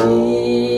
Ooh.